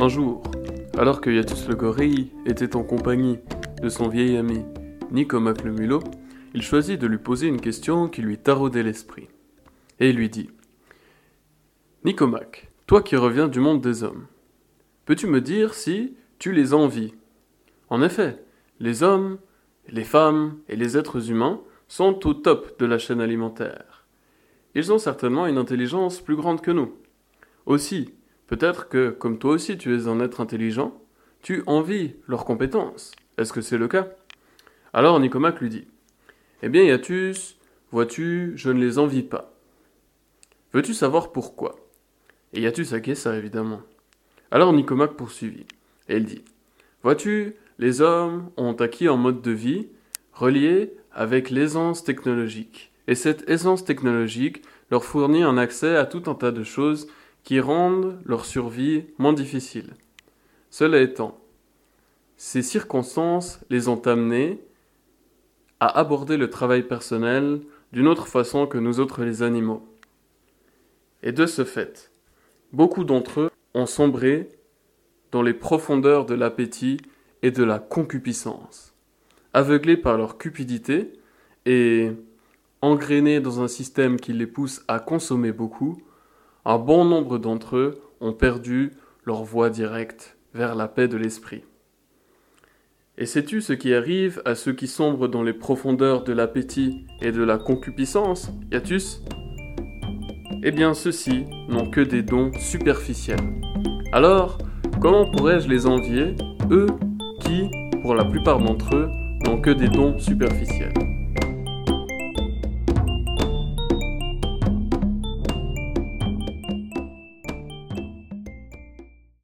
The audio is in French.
Un jour, alors que Yatus le gorille était en compagnie de son vieil ami Nicomac le mulot, il choisit de lui poser une question qui lui taraudait l'esprit. Et il lui dit Nicomac, toi qui reviens du monde des hommes, peux-tu me dire si tu les envies? En effet, les hommes, les femmes et les êtres humains sont au top de la chaîne alimentaire. Ils ont certainement une intelligence plus grande que nous. Aussi, peut-être que, comme toi aussi tu es un être intelligent, tu envies leurs compétences. Est-ce que c'est le cas? Alors Nicomaque lui dit Eh bien, Iatus, vois-tu, je ne les envie pas. Veux-tu savoir pourquoi? Et Iatus ça évidemment. Alors Nicomaque poursuivit, et il dit Vois-tu, les hommes ont acquis un mode de vie relié avec l'aisance technologique. Et cette aisance technologique leur fournit un accès à tout un tas de choses qui rendent leur survie moins difficile. Cela étant, ces circonstances les ont amenés à aborder le travail personnel d'une autre façon que nous autres les animaux. Et de ce fait, beaucoup d'entre eux ont sombré dans les profondeurs de l'appétit et de la concupiscence. Aveuglés par leur cupidité et engrainés dans un système qui les pousse à consommer beaucoup, un bon nombre d'entre eux ont perdu leur voie directe vers la paix de l'esprit. Et sais-tu ce qui arrive à ceux qui sombrent dans les profondeurs de l'appétit et de la concupiscence, Iatus? Eh bien, ceux-ci n'ont que des dons superficiels. Alors, comment pourrais-je les envier, eux qui, pour la plupart d'entre eux, n'ont que des dons superficiels